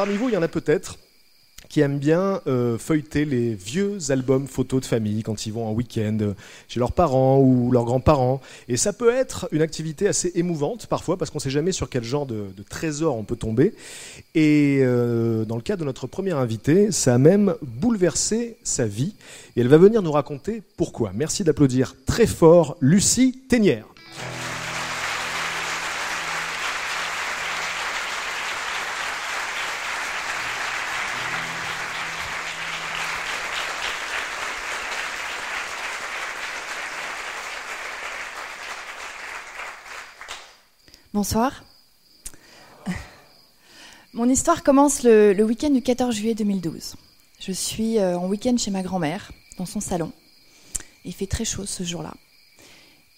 Parmi vous, il y en a peut-être qui aiment bien euh, feuilleter les vieux albums photos de famille quand ils vont en week-end euh, chez leurs parents ou leurs grands-parents. Et ça peut être une activité assez émouvante parfois parce qu'on ne sait jamais sur quel genre de, trésor on peut tomber. Et euh, dans le cas de notre première invitée, ça a même bouleversé sa vie. Et elle va venir nous raconter pourquoi. Merci d'applaudir très fort Lucie Ténière. Bonsoir. Mon histoire commence le, week-end du 14 juillet 2012. Je suis euh, en week-end chez ma grand-mère, dans son salon. Il fait très chaud ce jour-là.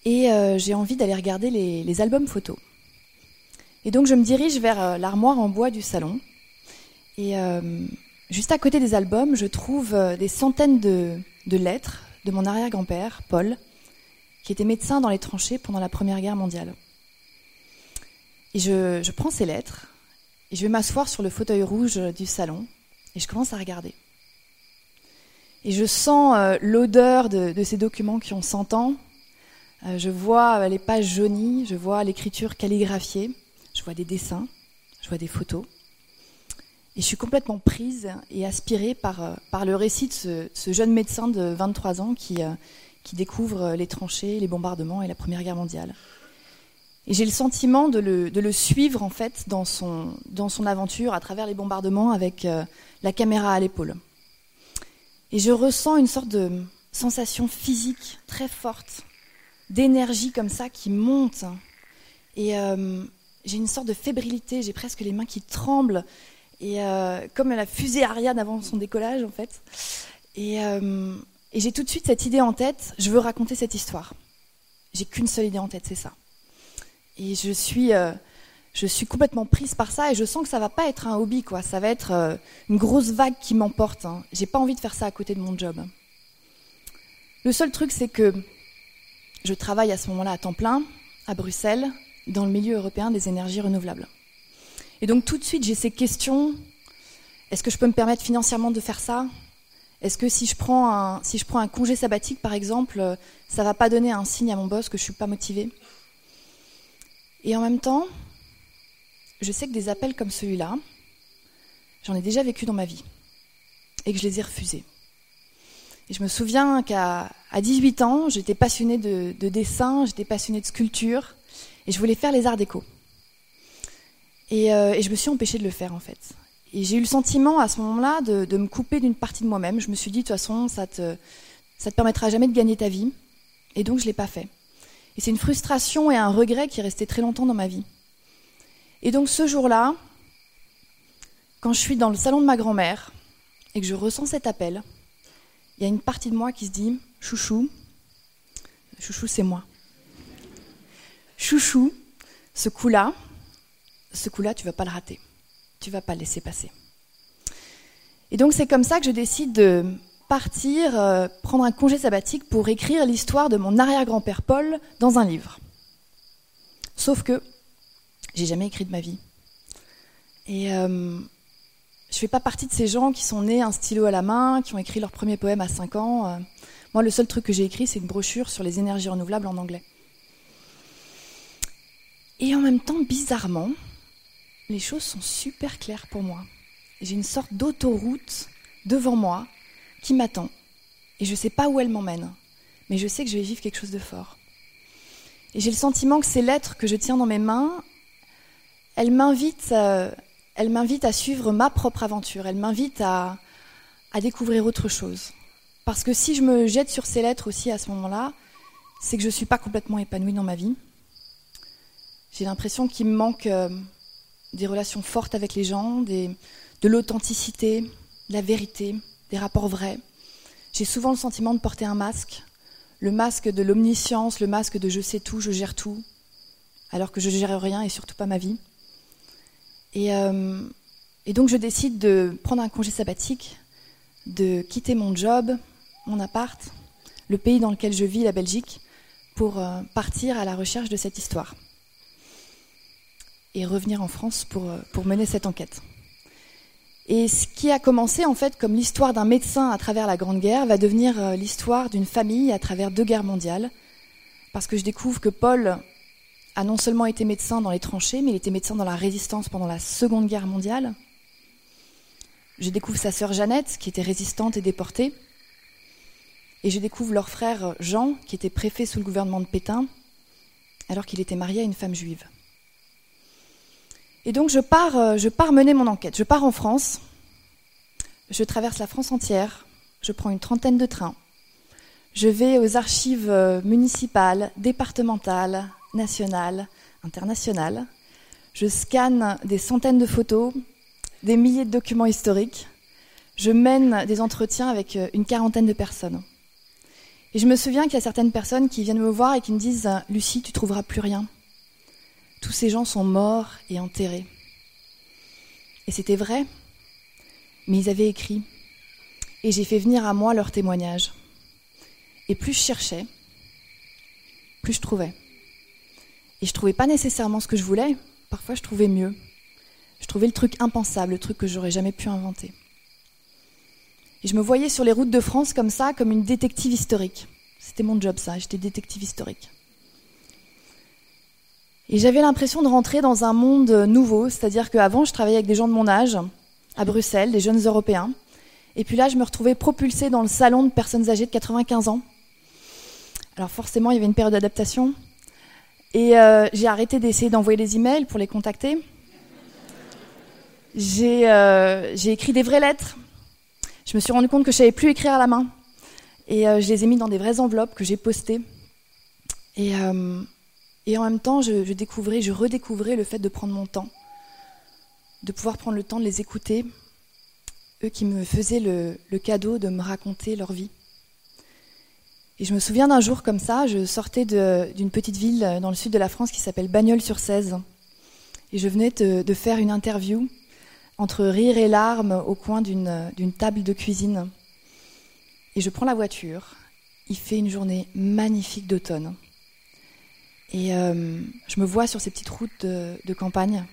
Et euh, j'ai envie d'aller regarder les, albums photos. Et donc je me dirige vers euh, l'armoire en bois du salon. Et juste à côté des albums, je trouve des centaines de lettres de mon arrière-grand-père, Paul, qui était médecin dans les tranchées pendant la Première Guerre mondiale. Et je, prends ces lettres et je vais m'asseoir sur le fauteuil rouge du salon et je commence à regarder. Et je sens euh, l'odeur de, ces documents qui ont 100 ans. Euh, je vois euh, les pages jaunies, je vois l'écriture calligraphiée, je vois des dessins, je vois des photos. Et je suis complètement prise et aspirée par, euh, le récit de ce, jeune médecin de 23 ans euh, qui découvre les tranchées, les bombardements et la Première Guerre mondiale. Et j'ai le sentiment de le, suivre en fait dans son, dans son aventure à travers les bombardements avec euh, la caméra à l'épaule. Et je ressens une sorte de sensation physique très forte, d'énergie comme ça qui monte. Et euh, j'ai une sorte de fébrilité, j'ai presque les mains qui tremblent, et euh, comme la fusée Ariane avant son décollage en fait. Et j'ai tout de suite cette idée en tête, je veux raconter cette histoire. J'ai qu'une seule idée en tête, c'est ça. Et je suis, euh, je suis complètement prise par ça et je sens que ça va pas être un hobby, quoi. Ça va être euh, une grosse vague qui m'emporte. Hein. J'ai pas envie de faire ça à côté de mon job. Le seul truc, c'est que je travaille à ce moment-là à temps plein à Bruxelles, dans le milieu européen des énergies renouvelables. Et donc tout de suite, j'ai ces questions. Est-ce que je peux me permettre financièrement de faire ça? Est-ce que si je, prends un, congé sabbatique, par exemple, euh, ça va pas donner un signe à mon boss que je suis pas motivée? Et en même temps, je sais que des appels comme celui-là, j'en ai déjà vécu dans ma vie et que je les ai refusés. Et je me souviens qu'à 18 ans, j'étais passionnée de, de dessin, j'étais passionnée de sculpture et je voulais faire les arts déco. Et, euh, et, je me suis empêchée de le faire en fait. Et j'ai eu le sentiment à ce moment-là de, me couper d'une partie de moi-même. Je me suis dit, de toute façon, ça te, te permettra jamais de gagner ta vie. Et donc, je ne l'ai pas fait. Et c'est une frustration et un regret qui est resté très longtemps dans ma vie. Et donc ce jour-là, quand je suis dans le salon de ma grand-mère et que je ressens cet appel, il y a une partie de moi qui se dit Chouchou, Chouchou, c'est moi. Chouchou, ce coup-là, ce coup-là, tu vas pas le rater. Tu vas pas le laisser passer. Et donc c'est comme ça que je décide de partir, euh, prendre un congé sabbatique pour écrire l'histoire de mon arrière-grand-père Paul dans un livre. Sauf que j'ai jamais écrit de ma vie. Et euh, je fais pas partie de ces gens qui sont nés un stylo à la main, qui ont écrit leur premier poème à 5 ans. Euh, moi, le seul truc que j'ai écrit, c'est une brochure sur les énergies renouvelables en anglais. Et en même temps, bizarrement, les choses sont super claires pour moi. J'ai une sorte d'autoroute devant moi qui m'attend. Et je ne sais pas où elle m'emmène, mais je sais que je vais vivre quelque chose de fort. Et j'ai le sentiment que ces lettres que je tiens dans mes mains, elles m'invitent, euh, elles m'invitent à suivre ma propre aventure, elles m'invitent à, à découvrir autre chose. Parce que si je me jette sur ces lettres aussi à ce moment-là, c'est que je ne suis pas complètement épanouie dans ma vie. J'ai l'impression qu'il me manque euh, des relations fortes avec les gens, de l'authenticité, de la vérité, des rapports vrais. J'ai souvent le sentiment de porter un masque, le masque de l'omniscience, le masque de je sais tout, je gère tout, alors que je gère rien et surtout pas ma vie. Et, euh, et donc je décide de prendre un congé sabbatique, de quitter mon job, mon appart, le pays dans lequel je vis, la Belgique, pour euh, partir à la recherche de cette histoire et revenir en France pour, euh, pour mener cette enquête. Et ce qui a commencé en fait comme l'histoire d'un médecin à travers la Grande Guerre va devenir euh, l'histoire d'une famille à travers deux guerres mondiales, parce que je découvre que Paul a non seulement été médecin dans les tranchées, mais il était médecin dans la résistance pendant la Seconde Guerre mondiale. Je découvre sa sœur Jeannette, qui était résistante et déportée. Et je découvre leur frère Jean, qui était préfet sous le gouvernement de Pétain, alors qu'il était marié à une femme juive. Et donc je pars, euh, je pars mener mon enquête. Je pars en France, je traverse la France entière, je prends une trentaine de trains, je vais aux archives euh, municipales, départementales, nationales, internationales, je scanne des centaines de photos, des milliers de documents historiques, je mène des entretiens avec euh, une quarantaine de personnes. Et je me souviens qu'il y a certaines personnes qui viennent me voir et qui me disent Lucie, tu trouveras plus rien. Tous ces gens sont morts et enterrés. Et c'était vrai, mais ils avaient écrit. Et j'ai fait venir à moi leurs témoignages. Et plus je cherchais, plus je trouvais. Et je trouvais pas nécessairement ce que je voulais, parfois je trouvais mieux. Je trouvais le truc impensable, le truc que j'aurais jamais pu inventer. Et je me voyais sur les routes de France comme ça, comme une détective historique. C'était mon job ça, j'étais détective historique. Et j'avais l'impression de rentrer dans un monde nouveau, c'est-à-dire qu'avant, je travaillais avec des gens de mon âge, à Bruxelles, des jeunes Européens. Et puis là, je me retrouvais propulsée dans le salon de personnes âgées de 95 ans. Alors forcément, il y avait une période d'adaptation. Et euh, j'ai arrêté d'essayer d'envoyer des emails pour les contacter. J'ai euh, écrit des vraies lettres. Je me suis rendu compte que je savais plus écrire à la main. Et euh, je les ai mis dans des vraies enveloppes que j'ai postées. Et, euh, et en même temps, je, découvrais, je redécouvrais le fait de prendre mon temps, de pouvoir prendre le temps de les écouter, eux qui me faisaient le, le cadeau de me raconter leur vie. Et je me souviens d'un jour comme ça, je sortais d'une petite ville dans le sud de la France qui s'appelle Bagnols-sur-Cèze. Et je venais de, de, faire une interview entre rire et larmes au coin d'une table de cuisine. Et je prends la voiture. Il fait une journée magnifique d'automne. Et euh, je me vois sur ces petites routes de, de, campagne.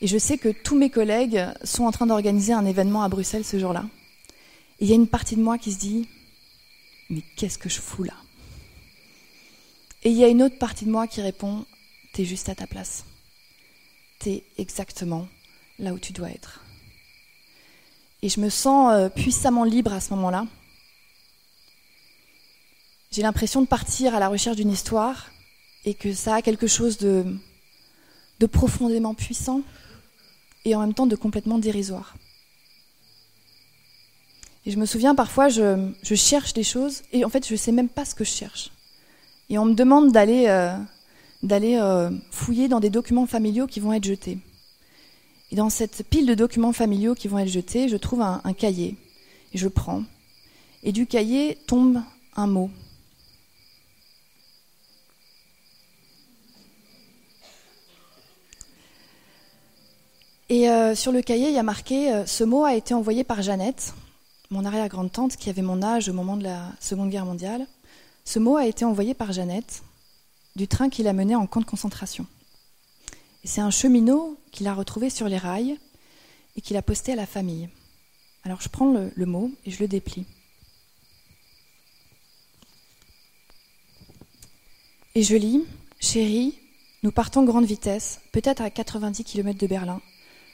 Et je sais que tous mes collègues sont en train d'organiser un événement à Bruxelles ce jour-là. Et il y a une partie de moi qui se dit Mais qu'est-ce que je fous là? Et il y a une autre partie de moi qui répond T'es juste à ta place. T'es exactement là où tu dois être. Et je me sens euh, puissamment libre à ce moment-là. J'ai l'impression de partir à la recherche d'une histoire et que ça a quelque chose de, profondément puissant et en même temps de complètement dérisoire. Et je me souviens parfois, je, cherche des choses et en fait, je ne sais même pas ce que je cherche. Et on me demande d'aller euh, euh, fouiller dans des documents familiaux qui vont être jetés. Et dans cette pile de documents familiaux qui vont être jetés, je trouve un, un cahier. Et je prends. Et du cahier tombe un mot. Et euh, sur le cahier, il y a marqué euh, Ce mot a été envoyé par Jeannette, mon arrière-grande-tante qui avait mon âge au moment de la Seconde Guerre mondiale. Ce mot a été envoyé par Jeannette du train qui l'a mené en camp de concentration. Et c'est un cheminot qui l'a retrouvé sur les rails et qui l'a posté à la famille. Alors je prends le, le mot et je le déplie. Et je lis Chérie, nous partons grande vitesse, peut-être à 90 km de Berlin.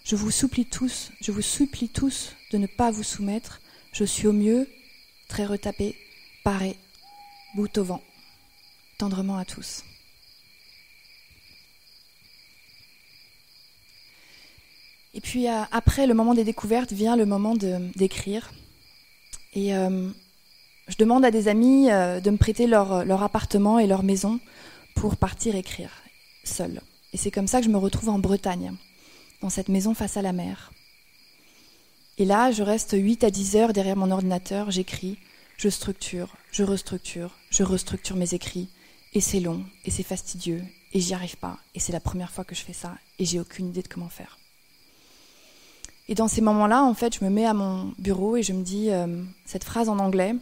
Je vous supplie tous, je vous supplie tous de ne pas vous soumettre. Je suis au mieux, très retapé, paré, bout au vent. Tendrement à tous. Et puis euh, après le moment des découvertes vient le moment d'écrire. Et euh, je demande à des amis de me prêter leur, leur appartement et leur maison pour partir écrire, seule. Et c'est comme ça que je me retrouve en Bretagne, dans cette maison face à la mer. Et là, je reste 8 à 10 heures derrière mon ordinateur, j'écris, je structure, je restructure, je restructure mes écrits, et c'est long, et c'est fastidieux, et j'y arrive pas, et c'est la première fois que je fais ça, et j'ai aucune idée de comment faire. Et dans ces moments-là, en fait, je me mets à mon bureau et je me dis euh, cette phrase en anglais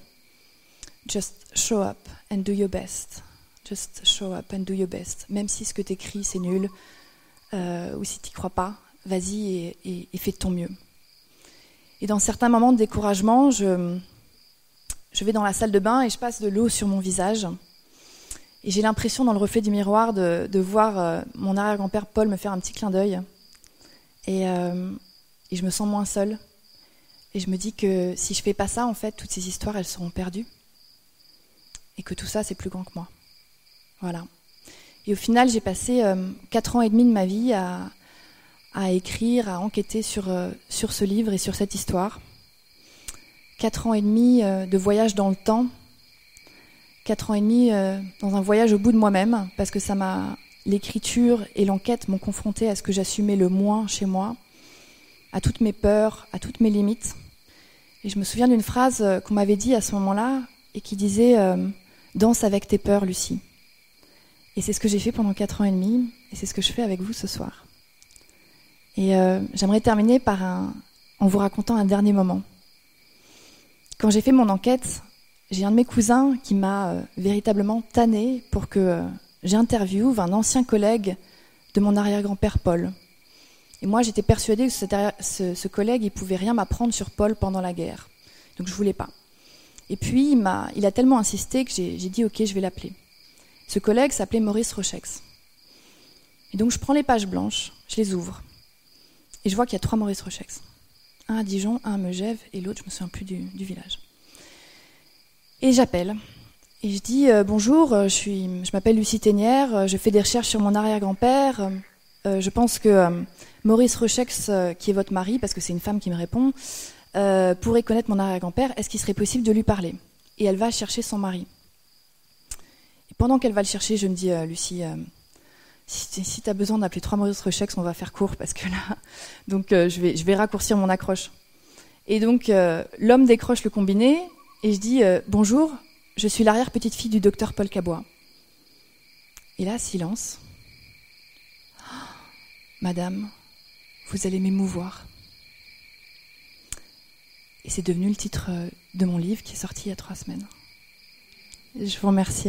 Just show up and do your best. Just show up and do your best. Même si ce que tu écris, c'est nul, euh, ou si tu crois pas, vas-y et, fais de ton mieux. Et dans certains moments de découragement, je, je vais dans la salle de bain et je passe de l'eau sur mon visage. Et j'ai l'impression, dans le reflet du miroir, de, de voir euh, mon arrière-grand-père Paul me faire un petit clin d'œil. Et, euh, et, je me sens moins seule. Et je me dis que si je fais pas ça, en fait, toutes ces histoires, elles seront perdues. Et que tout ça, c'est plus grand que moi. Voilà. Et au final, j'ai passé euh, quatre ans et demi de ma vie à, écrire, à enquêter sur, euh, sur ce livre et sur cette histoire. Quatre ans et demi euh, de voyage dans le temps. Quatre ans et demi dans un voyage au bout de moi-même, parce que ça m'a, l'écriture et l'enquête m'ont confronté à ce que j'assumais le moins chez moi, à toutes mes peurs, à toutes mes limites. Et je me souviens d'une phrase qu'on m'avait dit à ce moment-là et qui disait Danse avec tes peurs, Lucie. Et c'est ce que j'ai fait pendant quatre ans et demi, et c'est ce que je fais avec vous ce soir. Et euh, j'aimerais terminer par un, en vous racontant un dernier moment. Quand j'ai fait mon enquête, j'ai un de mes cousins qui m'a euh, véritablement tanné pour que euh, j'interviewe un ancien collègue de mon arrière-grand-père Paul. Et moi, j'étais persuadée que ce, collègue, il pouvait rien m'apprendre sur Paul pendant la guerre. Donc je voulais pas. Et puis, il, a, il a tellement insisté que j'ai dit, OK, je vais l'appeler. Ce collègue s'appelait Maurice Rochex. Et donc je prends les pages blanches, je les ouvre, et je vois qu'il y a trois Maurice Rochex. Un à Dijon, un à Megève, et l'autre, je me souviens plus du, village. Et j'appelle. Et je dis euh, bonjour, euh, je, suis, je m'appelle Lucie Ténière, euh, je fais des recherches sur mon arrière-grand-père. je pense que Maurice Rochex, qui est votre mari, parce que c'est une femme qui me répond, pourrait connaître mon arrière-grand-père. Est-ce qu'il serait possible de lui parler? Et elle va chercher son mari pendant qu'elle va le chercher, je me dis, Lucie, euh, si, tu as besoin d'appeler trois Maurice Rechex, on va faire court parce que là. Donc euh, je, vais, raccourcir mon accroche. Et donc l'homme décroche le combiné et je dis Bonjour, je suis l'arrière-petite-fille du docteur Paul Cabois. Et là, silence. Madame, vous allez m'émouvoir. Et c'est devenu le titre de mon livre qui est sorti il y a trois semaines. Je vous remercie.